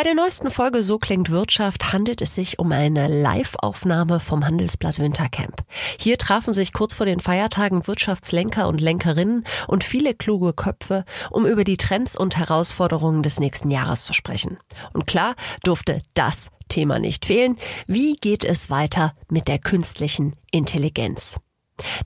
Bei der neuesten Folge So klingt Wirtschaft handelt es sich um eine Live-Aufnahme vom Handelsblatt Wintercamp. Hier trafen sich kurz vor den Feiertagen Wirtschaftslenker und Lenkerinnen und viele kluge Köpfe, um über die Trends und Herausforderungen des nächsten Jahres zu sprechen. Und klar durfte das Thema nicht fehlen. Wie geht es weiter mit der künstlichen Intelligenz?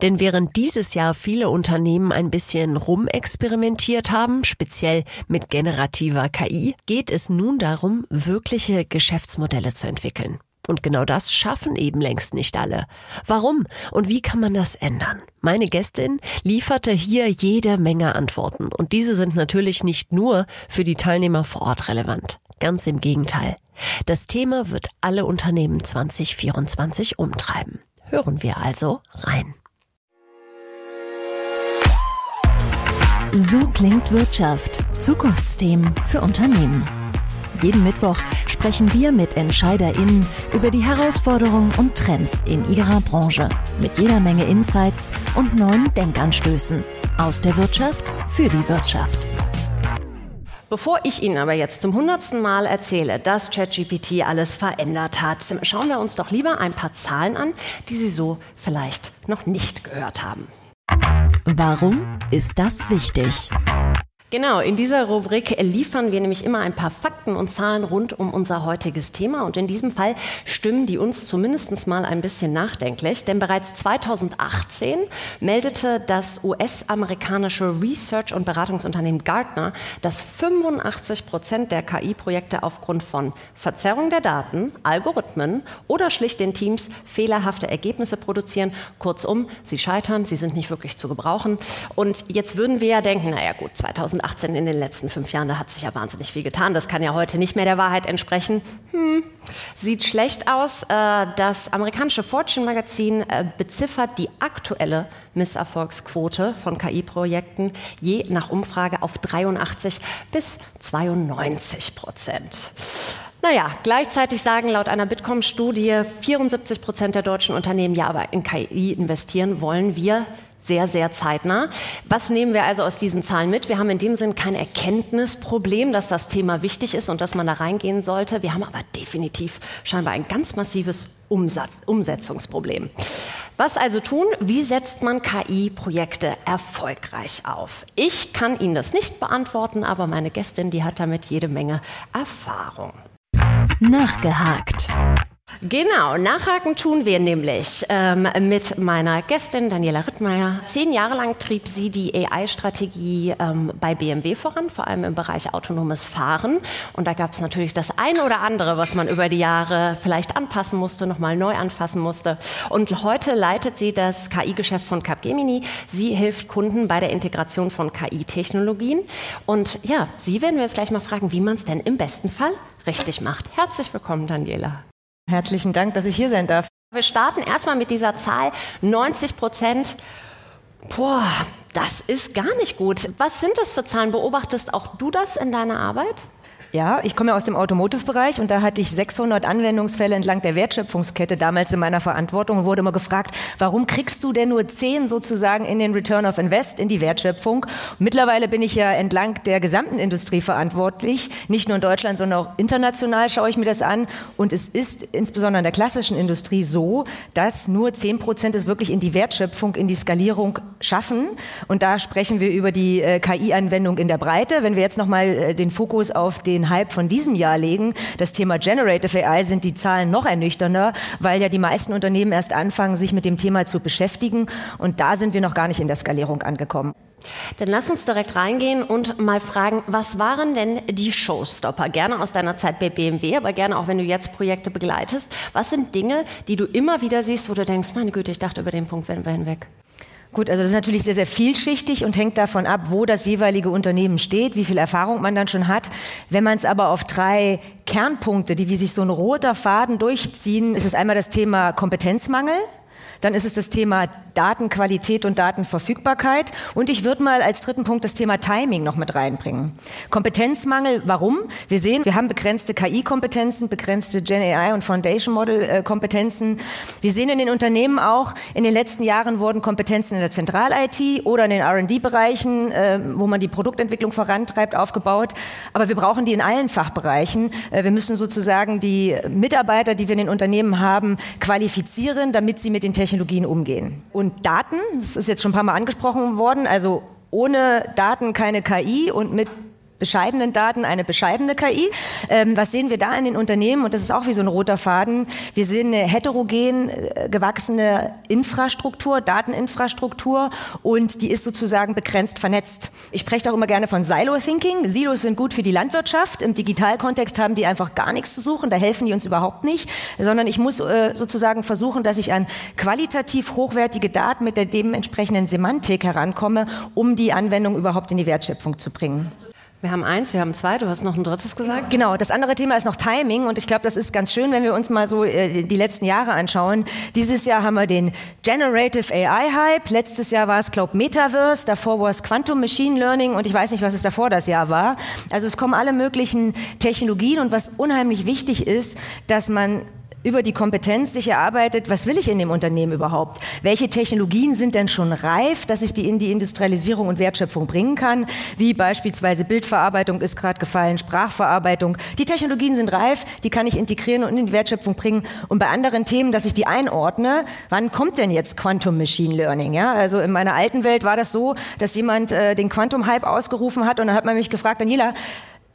Denn während dieses Jahr viele Unternehmen ein bisschen rumexperimentiert haben, speziell mit generativer KI, geht es nun darum, wirkliche Geschäftsmodelle zu entwickeln. Und genau das schaffen eben längst nicht alle. Warum und wie kann man das ändern? Meine Gästin lieferte hier jede Menge Antworten und diese sind natürlich nicht nur für die Teilnehmer vor Ort relevant. Ganz im Gegenteil. Das Thema wird alle Unternehmen 2024 umtreiben. Hören wir also rein. So klingt Wirtschaft. Zukunftsthemen für Unternehmen. Jeden Mittwoch sprechen wir mit EntscheiderInnen über die Herausforderungen und Trends in ihrer Branche. Mit jeder Menge Insights und neuen Denkanstößen. Aus der Wirtschaft für die Wirtschaft. Bevor ich Ihnen aber jetzt zum hundertsten Mal erzähle, dass ChatGPT alles verändert hat, schauen wir uns doch lieber ein paar Zahlen an, die Sie so vielleicht noch nicht gehört haben. Warum ist das wichtig? Genau, in dieser Rubrik liefern wir nämlich immer ein paar Fakten und Zahlen rund um unser heutiges Thema. Und in diesem Fall stimmen die uns zumindest mal ein bisschen nachdenklich. Denn bereits 2018 meldete das US-amerikanische Research- und Beratungsunternehmen Gartner, dass 85 Prozent der KI-Projekte aufgrund von Verzerrung der Daten, Algorithmen oder schlicht den Teams fehlerhafte Ergebnisse produzieren. Kurzum, sie scheitern, sie sind nicht wirklich zu gebrauchen. Und jetzt würden wir ja denken, naja gut, 2018 2018 in den letzten fünf Jahren, da hat sich ja wahnsinnig viel getan. Das kann ja heute nicht mehr der Wahrheit entsprechen. Hm. Sieht schlecht aus. Äh, das amerikanische Fortune Magazin äh, beziffert die aktuelle Misserfolgsquote von KI-Projekten je nach Umfrage auf 83 bis 92 Prozent. Naja, gleichzeitig sagen laut einer Bitkom-Studie 74 Prozent der deutschen Unternehmen, ja, aber in KI investieren wollen wir sehr, sehr zeitnah. Was nehmen wir also aus diesen Zahlen mit? Wir haben in dem Sinn kein Erkenntnisproblem, dass das Thema wichtig ist und dass man da reingehen sollte. Wir haben aber definitiv scheinbar ein ganz massives Umsatz, Umsetzungsproblem. Was also tun? Wie setzt man KI-Projekte erfolgreich auf? Ich kann Ihnen das nicht beantworten, aber meine Gästin, die hat damit jede Menge Erfahrung. Nachgehakt. Genau, nachhaken tun wir nämlich ähm, mit meiner Gästin Daniela Rittmeier. Zehn Jahre lang trieb sie die AI-Strategie ähm, bei BMW voran, vor allem im Bereich autonomes Fahren. Und da gab es natürlich das eine oder andere, was man über die Jahre vielleicht anpassen musste, nochmal neu anfassen musste. Und heute leitet sie das KI-Geschäft von Capgemini. Sie hilft Kunden bei der Integration von KI-Technologien. Und ja, Sie werden wir jetzt gleich mal fragen, wie man es denn im besten Fall richtig macht. Herzlich willkommen, Daniela. Herzlichen Dank, dass ich hier sein darf. Wir starten erstmal mit dieser Zahl 90 Prozent. Boah, das ist gar nicht gut. Was sind das für Zahlen? Beobachtest auch du das in deiner Arbeit? Ja, ich komme ja aus dem Automotive-Bereich und da hatte ich 600 Anwendungsfälle entlang der Wertschöpfungskette damals in meiner Verantwortung und wurde immer gefragt, warum kriegst du denn nur 10 sozusagen in den Return of Invest, in die Wertschöpfung? mittlerweile bin ich ja entlang der gesamten Industrie verantwortlich, nicht nur in Deutschland, sondern auch international schaue ich mir das an und es ist insbesondere in der klassischen Industrie so, dass nur 10 Prozent es wirklich in die Wertschöpfung, in die Skalierung schaffen und da sprechen wir über die äh, KI-Anwendung in der Breite. Wenn wir jetzt nochmal äh, den Fokus auf den den Hype von diesem Jahr legen, das Thema Generative AI, sind die Zahlen noch ernüchternder, weil ja die meisten Unternehmen erst anfangen, sich mit dem Thema zu beschäftigen. Und da sind wir noch gar nicht in der Skalierung angekommen. Dann lass uns direkt reingehen und mal fragen, was waren denn die Showstopper? Gerne aus deiner Zeit bei BMW, aber gerne auch, wenn du jetzt Projekte begleitest. Was sind Dinge, die du immer wieder siehst, wo du denkst, meine Güte, ich dachte, über den Punkt werden wir hinweg? Gut, also das ist natürlich sehr, sehr vielschichtig und hängt davon ab, wo das jeweilige Unternehmen steht, wie viel Erfahrung man dann schon hat. Wenn man es aber auf drei Kernpunkte, die wie sich so ein roter Faden durchziehen, ist es einmal das Thema Kompetenzmangel. Dann ist es das Thema Datenqualität und Datenverfügbarkeit. Und ich würde mal als dritten Punkt das Thema Timing noch mit reinbringen. Kompetenzmangel, warum? Wir sehen, wir haben begrenzte KI-Kompetenzen, begrenzte Gen AI und Foundation Model-Kompetenzen. Wir sehen in den Unternehmen auch, in den letzten Jahren wurden Kompetenzen in der Zentral-IT oder in den R&D-Bereichen, äh, wo man die Produktentwicklung vorantreibt, aufgebaut. Aber wir brauchen die in allen Fachbereichen. Äh, wir müssen sozusagen die Mitarbeiter, die wir in den Unternehmen haben, qualifizieren, damit sie mit den Technologien umgehen. Und Daten, das ist jetzt schon ein paar Mal angesprochen worden, also ohne Daten keine KI und mit bescheidenen Daten eine bescheidene KI. Ähm, was sehen wir da in den Unternehmen? Und das ist auch wie so ein roter Faden. Wir sehen eine heterogen äh, gewachsene Infrastruktur, Dateninfrastruktur und die ist sozusagen begrenzt vernetzt. Ich spreche auch immer gerne von Silo-Thinking. Silos sind gut für die Landwirtschaft. Im Digitalkontext haben die einfach gar nichts zu suchen. Da helfen die uns überhaupt nicht. Sondern ich muss äh, sozusagen versuchen, dass ich an qualitativ hochwertige Daten mit der dementsprechenden Semantik herankomme, um die Anwendung überhaupt in die Wertschöpfung zu bringen. Wir haben eins, wir haben zwei, du hast noch ein drittes gesagt. Genau, das andere Thema ist noch Timing und ich glaube, das ist ganz schön, wenn wir uns mal so äh, die letzten Jahre anschauen. Dieses Jahr haben wir den Generative AI Hype, letztes Jahr war es, glaube Metaverse, davor war es Quantum Machine Learning und ich weiß nicht, was es davor das Jahr war. Also es kommen alle möglichen Technologien und was unheimlich wichtig ist, dass man über die Kompetenz sich erarbeitet, was will ich in dem Unternehmen überhaupt? Welche Technologien sind denn schon reif, dass ich die in die Industrialisierung und Wertschöpfung bringen kann? Wie beispielsweise Bildverarbeitung ist gerade gefallen, Sprachverarbeitung. Die Technologien sind reif, die kann ich integrieren und in die Wertschöpfung bringen. Und bei anderen Themen, dass ich die einordne, wann kommt denn jetzt Quantum Machine Learning? Ja, also in meiner alten Welt war das so, dass jemand äh, den Quantum Hype ausgerufen hat und dann hat man mich gefragt, Daniela,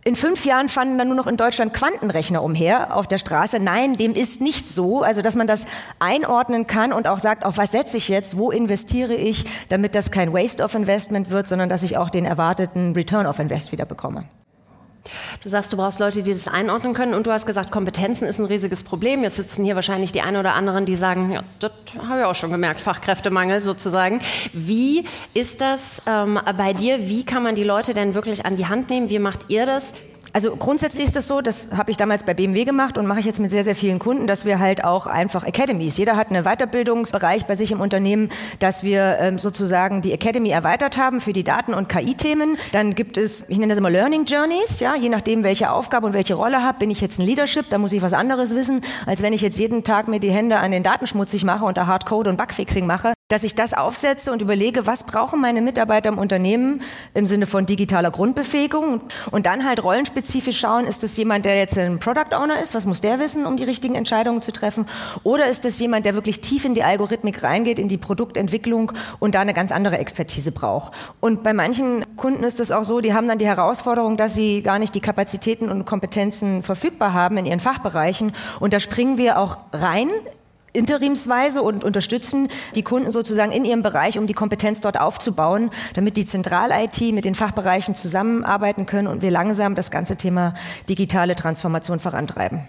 in fünf Jahren fanden dann nur noch in Deutschland Quantenrechner umher auf der Straße. Nein, dem ist nicht so. Also, dass man das einordnen kann und auch sagt, auf was setze ich jetzt, wo investiere ich, damit das kein Waste of Investment wird, sondern dass ich auch den erwarteten Return of Invest wieder bekomme. Du sagst, du brauchst Leute, die das einordnen können und du hast gesagt, Kompetenzen ist ein riesiges Problem. Jetzt sitzen hier wahrscheinlich die einen oder anderen, die sagen, ja, das habe ich auch schon gemerkt, Fachkräftemangel sozusagen. Wie ist das ähm, bei dir? Wie kann man die Leute denn wirklich an die Hand nehmen? Wie macht ihr das? Also grundsätzlich ist es so, das habe ich damals bei BMW gemacht und mache ich jetzt mit sehr, sehr vielen Kunden, dass wir halt auch einfach Academies, jeder hat einen Weiterbildungsbereich bei sich im Unternehmen, dass wir ähm, sozusagen die Academy erweitert haben für die Daten- und KI-Themen. Dann gibt es, ich nenne das immer Learning Journeys, ja, je nachdem, welche Aufgabe und welche Rolle habe, bin ich jetzt ein Leadership, da muss ich was anderes wissen, als wenn ich jetzt jeden Tag mir die Hände an den Daten schmutzig mache und da Hardcode und Bugfixing mache dass ich das aufsetze und überlege, was brauchen meine Mitarbeiter im Unternehmen im Sinne von digitaler Grundbefähigung? Und dann halt rollenspezifisch schauen, ist das jemand, der jetzt ein Product Owner ist, was muss der wissen, um die richtigen Entscheidungen zu treffen? Oder ist das jemand, der wirklich tief in die Algorithmik reingeht, in die Produktentwicklung und da eine ganz andere Expertise braucht. Und bei manchen Kunden ist es auch so, die haben dann die Herausforderung, dass sie gar nicht die Kapazitäten und Kompetenzen verfügbar haben in ihren Fachbereichen. Und da springen wir auch rein interimsweise und unterstützen die Kunden sozusagen in ihrem Bereich, um die Kompetenz dort aufzubauen, damit die Zentral-IT mit den Fachbereichen zusammenarbeiten können und wir langsam das ganze Thema digitale Transformation vorantreiben.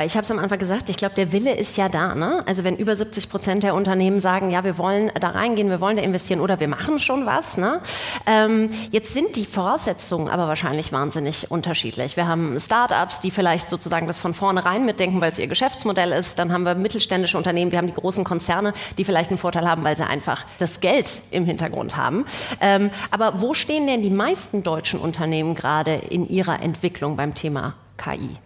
Weil ich habe es am Anfang gesagt, ich glaube, der Wille ist ja da. Ne? Also wenn über 70 Prozent der Unternehmen sagen, ja, wir wollen da reingehen, wir wollen da investieren oder wir machen schon was. Ne? Ähm, jetzt sind die Voraussetzungen aber wahrscheinlich wahnsinnig unterschiedlich. Wir haben Startups, die vielleicht sozusagen das von vornherein mitdenken, weil es ihr Geschäftsmodell ist. Dann haben wir mittelständische Unternehmen, wir haben die großen Konzerne, die vielleicht einen Vorteil haben, weil sie einfach das Geld im Hintergrund haben. Ähm, aber wo stehen denn die meisten deutschen Unternehmen gerade in ihrer Entwicklung beim Thema KI?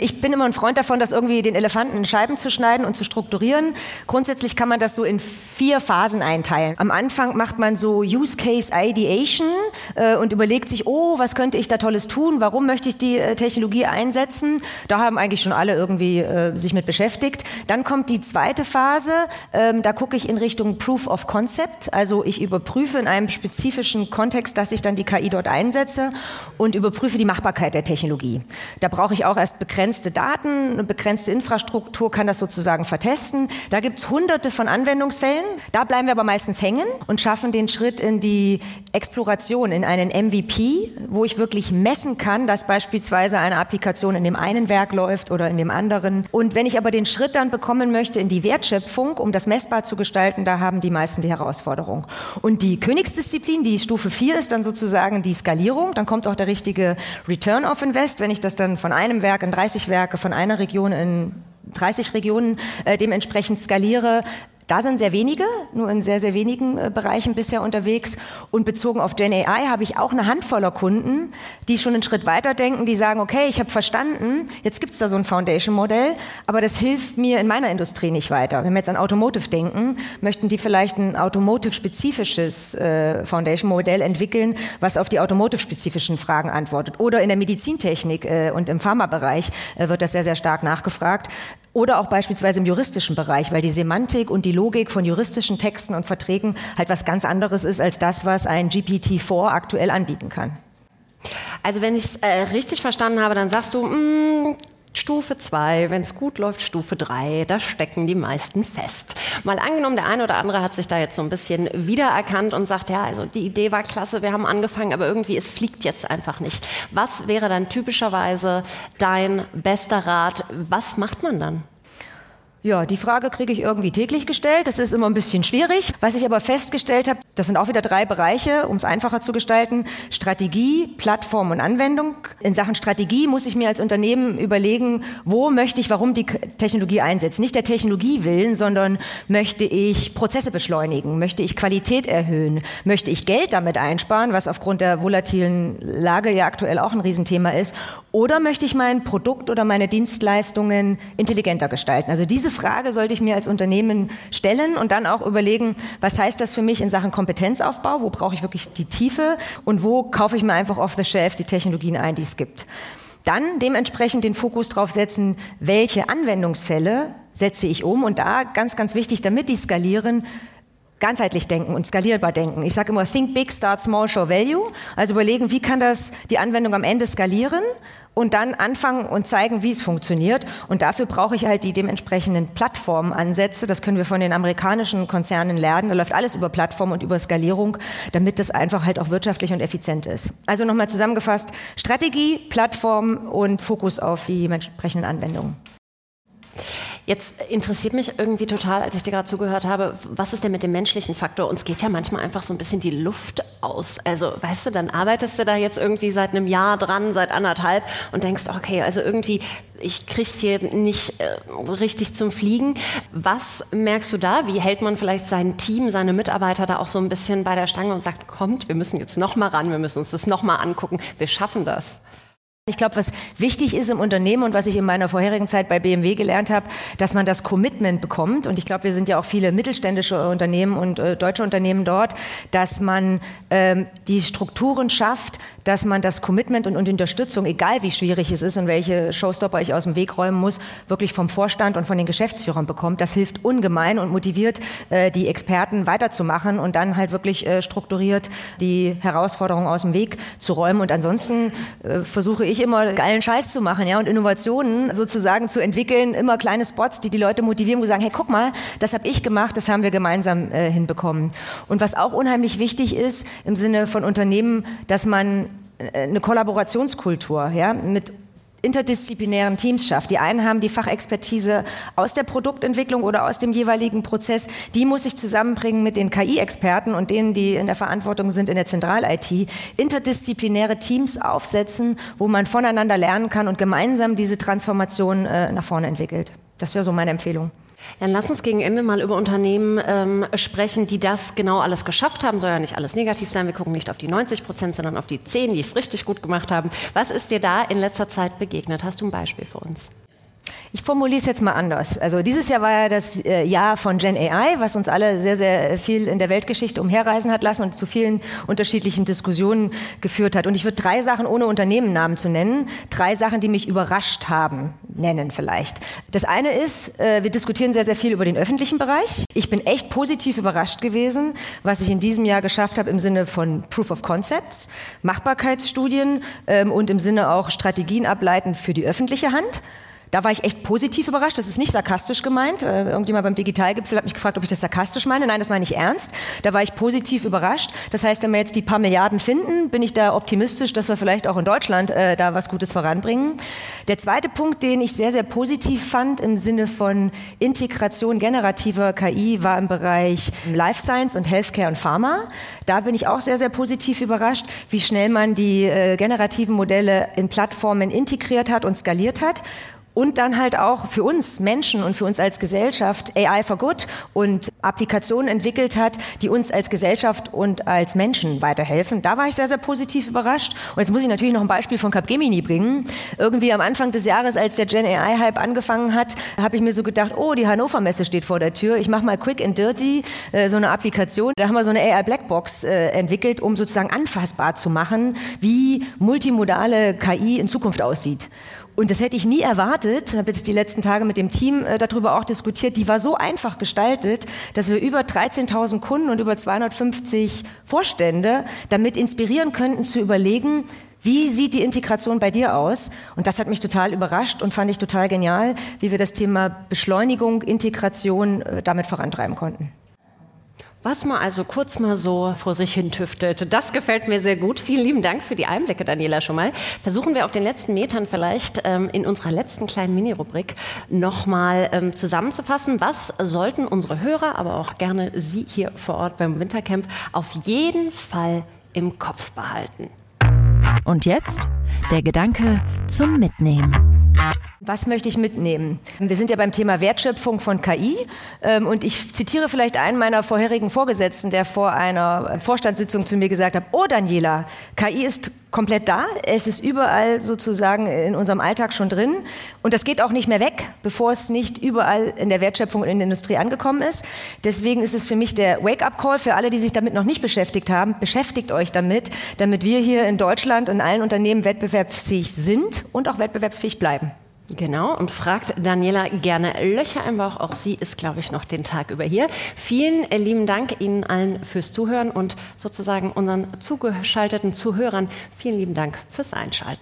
Ich bin immer ein Freund davon, das irgendwie den Elefanten in Scheiben zu schneiden und zu strukturieren. Grundsätzlich kann man das so in vier Phasen einteilen. Am Anfang macht man so Use Case Ideation äh, und überlegt sich, oh, was könnte ich da Tolles tun? Warum möchte ich die äh, Technologie einsetzen? Da haben eigentlich schon alle irgendwie äh, sich mit beschäftigt. Dann kommt die zweite Phase. Ähm, da gucke ich in Richtung Proof of Concept. Also ich überprüfe in einem spezifischen Kontext, dass ich dann die KI dort einsetze und überprüfe die Machbarkeit der Technologie. Da brauche ich auch erst begrenzt begrenzte Daten, eine begrenzte Infrastruktur kann das sozusagen vertesten. Da gibt es hunderte von Anwendungsfällen. Da bleiben wir aber meistens hängen und schaffen den Schritt in die Exploration, in einen MVP, wo ich wirklich messen kann, dass beispielsweise eine Applikation in dem einen Werk läuft oder in dem anderen. Und wenn ich aber den Schritt dann bekommen möchte in die Wertschöpfung, um das messbar zu gestalten, da haben die meisten die Herausforderung. Und die Königsdisziplin, die Stufe 4 ist dann sozusagen die Skalierung. Dann kommt auch der richtige Return of Invest, wenn ich das dann von einem Werk in 30 30 Werke von einer Region in 30 Regionen äh, dementsprechend skaliere, da sind sehr wenige, nur in sehr, sehr wenigen äh, Bereichen bisher unterwegs. Und bezogen auf Gen AI habe ich auch eine Handvoller Kunden, die schon einen Schritt weiter denken, die sagen, okay, ich habe verstanden, jetzt gibt es da so ein Foundation-Modell, aber das hilft mir in meiner Industrie nicht weiter. Wenn wir jetzt an Automotive denken, möchten die vielleicht ein automotive-spezifisches äh, Foundation-Modell entwickeln, was auf die automotive-spezifischen Fragen antwortet. Oder in der Medizintechnik äh, und im Pharmabereich äh, wird das sehr, sehr stark nachgefragt. Oder auch beispielsweise im juristischen Bereich, weil die Semantik und die Logik von juristischen Texten und Verträgen halt was ganz anderes ist als das, was ein GPT-4 aktuell anbieten kann. Also wenn ich es äh, richtig verstanden habe, dann sagst du, mh, mm, Stufe 2, wenn es gut läuft, Stufe 3, da stecken die meisten fest. Mal angenommen, der eine oder andere hat sich da jetzt so ein bisschen wiedererkannt und sagt, ja, also die Idee war klasse, wir haben angefangen, aber irgendwie es fliegt jetzt einfach nicht. Was wäre dann typischerweise dein bester Rat? Was macht man dann? Ja, die Frage kriege ich irgendwie täglich gestellt. Das ist immer ein bisschen schwierig. Was ich aber festgestellt habe, das sind auch wieder drei Bereiche, um es einfacher zu gestalten. Strategie, Plattform und Anwendung. In Sachen Strategie muss ich mir als Unternehmen überlegen, wo möchte ich, warum die Technologie einsetzt. Nicht der Technologie willen, sondern möchte ich Prozesse beschleunigen? Möchte ich Qualität erhöhen? Möchte ich Geld damit einsparen, was aufgrund der volatilen Lage ja aktuell auch ein Riesenthema ist? Oder möchte ich mein Produkt oder meine Dienstleistungen intelligenter gestalten? Also diese Frage sollte ich mir als Unternehmen stellen und dann auch überlegen, was heißt das für mich in Sachen Kompetenzaufbau? Wo brauche ich wirklich die Tiefe? Und wo kaufe ich mir einfach off the shelf die Technologien ein, die es gibt? Dann dementsprechend den Fokus darauf setzen, welche Anwendungsfälle setze ich um? Und da ganz, ganz wichtig, damit die skalieren, ganzheitlich denken und skalierbar denken. Ich sage immer, think big, start small, show value. Also überlegen, wie kann das die Anwendung am Ende skalieren und dann anfangen und zeigen, wie es funktioniert. Und dafür brauche ich halt die dementsprechenden Plattformansätze. Das können wir von den amerikanischen Konzernen lernen. Da läuft alles über Plattform und über Skalierung, damit das einfach halt auch wirtschaftlich und effizient ist. Also nochmal zusammengefasst, Strategie, Plattform und Fokus auf die entsprechenden Anwendungen. Jetzt interessiert mich irgendwie total, als ich dir gerade zugehört habe, was ist denn mit dem menschlichen Faktor? Uns geht ja manchmal einfach so ein bisschen die Luft aus. Also, weißt du, dann arbeitest du da jetzt irgendwie seit einem Jahr dran, seit anderthalb und denkst, okay, also irgendwie, ich krieg's hier nicht äh, richtig zum Fliegen. Was merkst du da? Wie hält man vielleicht sein Team, seine Mitarbeiter da auch so ein bisschen bei der Stange und sagt, kommt, wir müssen jetzt noch mal ran, wir müssen uns das noch mal angucken, wir schaffen das? Ich glaube, was wichtig ist im Unternehmen und was ich in meiner vorherigen Zeit bei BMW gelernt habe, dass man das Commitment bekommt. Und ich glaube, wir sind ja auch viele mittelständische Unternehmen und äh, deutsche Unternehmen dort, dass man ähm, die Strukturen schafft, dass man das Commitment und, und Unterstützung, egal wie schwierig es ist und welche Showstopper ich aus dem Weg räumen muss, wirklich vom Vorstand und von den Geschäftsführern bekommt. Das hilft ungemein und motiviert äh, die Experten weiterzumachen und dann halt wirklich äh, strukturiert die Herausforderungen aus dem Weg zu räumen. Und ansonsten äh, versuche ich immer geilen Scheiß zu machen, ja, und Innovationen sozusagen zu entwickeln, immer kleine Spots, die die Leute motivieren, wo sagen, hey, guck mal, das habe ich gemacht, das haben wir gemeinsam äh, hinbekommen. Und was auch unheimlich wichtig ist im Sinne von Unternehmen, dass man äh, eine Kollaborationskultur ja, mit interdisziplinären Teams schafft. Die einen haben die Fachexpertise aus der Produktentwicklung oder aus dem jeweiligen Prozess. Die muss ich zusammenbringen mit den KI-Experten und denen, die in der Verantwortung sind in der Zentral-IT. Interdisziplinäre Teams aufsetzen, wo man voneinander lernen kann und gemeinsam diese Transformation äh, nach vorne entwickelt. Das wäre so meine Empfehlung. Dann lass uns gegen Ende mal über Unternehmen ähm, sprechen, die das genau alles geschafft haben. Soll ja nicht alles negativ sein. Wir gucken nicht auf die 90 Prozent, sondern auf die 10, die es richtig gut gemacht haben. Was ist dir da in letzter Zeit begegnet? Hast du ein Beispiel für uns? Ich formuliere es jetzt mal anders. Also dieses Jahr war ja das äh, Jahr von Gen AI, was uns alle sehr, sehr viel in der Weltgeschichte umherreisen hat lassen und zu vielen unterschiedlichen Diskussionen geführt hat. Und ich würde drei Sachen, ohne Unternehmennamen zu nennen, drei Sachen, die mich überrascht haben, nennen vielleicht. Das eine ist, äh, wir diskutieren sehr, sehr viel über den öffentlichen Bereich. Ich bin echt positiv überrascht gewesen, was ich in diesem Jahr geschafft habe im Sinne von Proof of Concepts, Machbarkeitsstudien ähm, und im Sinne auch Strategien ableiten für die öffentliche Hand. Da war ich echt positiv überrascht. Das ist nicht sarkastisch gemeint. Äh, irgendjemand beim Digitalgipfel hat mich gefragt, ob ich das sarkastisch meine. Nein, das meine ich ernst. Da war ich positiv überrascht. Das heißt, wenn wir jetzt die paar Milliarden finden, bin ich da optimistisch, dass wir vielleicht auch in Deutschland äh, da was Gutes voranbringen. Der zweite Punkt, den ich sehr, sehr positiv fand im Sinne von Integration generativer KI, war im Bereich Life Science und Healthcare und Pharma. Da bin ich auch sehr, sehr positiv überrascht, wie schnell man die äh, generativen Modelle in Plattformen integriert hat und skaliert hat und dann halt auch für uns Menschen und für uns als Gesellschaft AI for Good und Applikationen entwickelt hat, die uns als Gesellschaft und als Menschen weiterhelfen. Da war ich sehr, sehr positiv überrascht. Und jetzt muss ich natürlich noch ein Beispiel von Capgemini bringen. Irgendwie am Anfang des Jahres, als der Gen AI-Hype angefangen hat, habe ich mir so gedacht, oh, die Hannover Messe steht vor der Tür. Ich mache mal Quick and Dirty, äh, so eine Applikation. Da haben wir so eine AI Blackbox äh, entwickelt, um sozusagen anfassbar zu machen, wie multimodale KI in Zukunft aussieht. Und das hätte ich nie erwartet. Ich habe jetzt die letzten Tage mit dem Team äh, darüber auch diskutiert. Die war so einfach gestaltet, dass wir über 13.000 Kunden und über 250 Vorstände damit inspirieren könnten zu überlegen, wie sieht die Integration bei dir aus? Und das hat mich total überrascht und fand ich total genial, wie wir das Thema Beschleunigung, Integration äh, damit vorantreiben konnten. Was man also kurz mal so vor sich hin tüftet, das gefällt mir sehr gut. Vielen lieben Dank für die Einblicke, Daniela, schon mal. Versuchen wir auf den letzten Metern vielleicht ähm, in unserer letzten kleinen Mini-Rubrik nochmal ähm, zusammenzufassen. Was sollten unsere Hörer, aber auch gerne Sie hier vor Ort beim Wintercamp auf jeden Fall im Kopf behalten? Und jetzt der Gedanke zum Mitnehmen. Was möchte ich mitnehmen? Wir sind ja beim Thema Wertschöpfung von KI ähm, und ich zitiere vielleicht einen meiner vorherigen Vorgesetzten, der vor einer Vorstandssitzung zu mir gesagt hat, oh Daniela, KI ist komplett da, es ist überall sozusagen in unserem Alltag schon drin und das geht auch nicht mehr weg, bevor es nicht überall in der Wertschöpfung und in der Industrie angekommen ist. Deswegen ist es für mich der Wake-up-Call für alle, die sich damit noch nicht beschäftigt haben, beschäftigt euch damit, damit wir hier in Deutschland in allen Unternehmen wettbewerbsfähig sind und auch wettbewerbsfähig bleiben. Genau, und fragt Daniela gerne Löcher im Bauch. Auch sie ist, glaube ich, noch den Tag über hier. Vielen lieben Dank Ihnen allen fürs Zuhören und sozusagen unseren zugeschalteten Zuhörern vielen lieben Dank fürs Einschalten.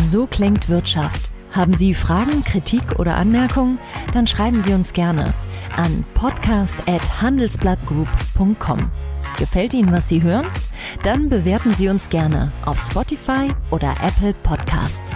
So klingt Wirtschaft. Haben Sie Fragen, Kritik oder Anmerkungen? Dann schreiben Sie uns gerne an podcast@handelsblattgroup.com. Gefällt Ihnen, was Sie hören? Dann bewerten Sie uns gerne auf Spotify oder Apple Podcasts.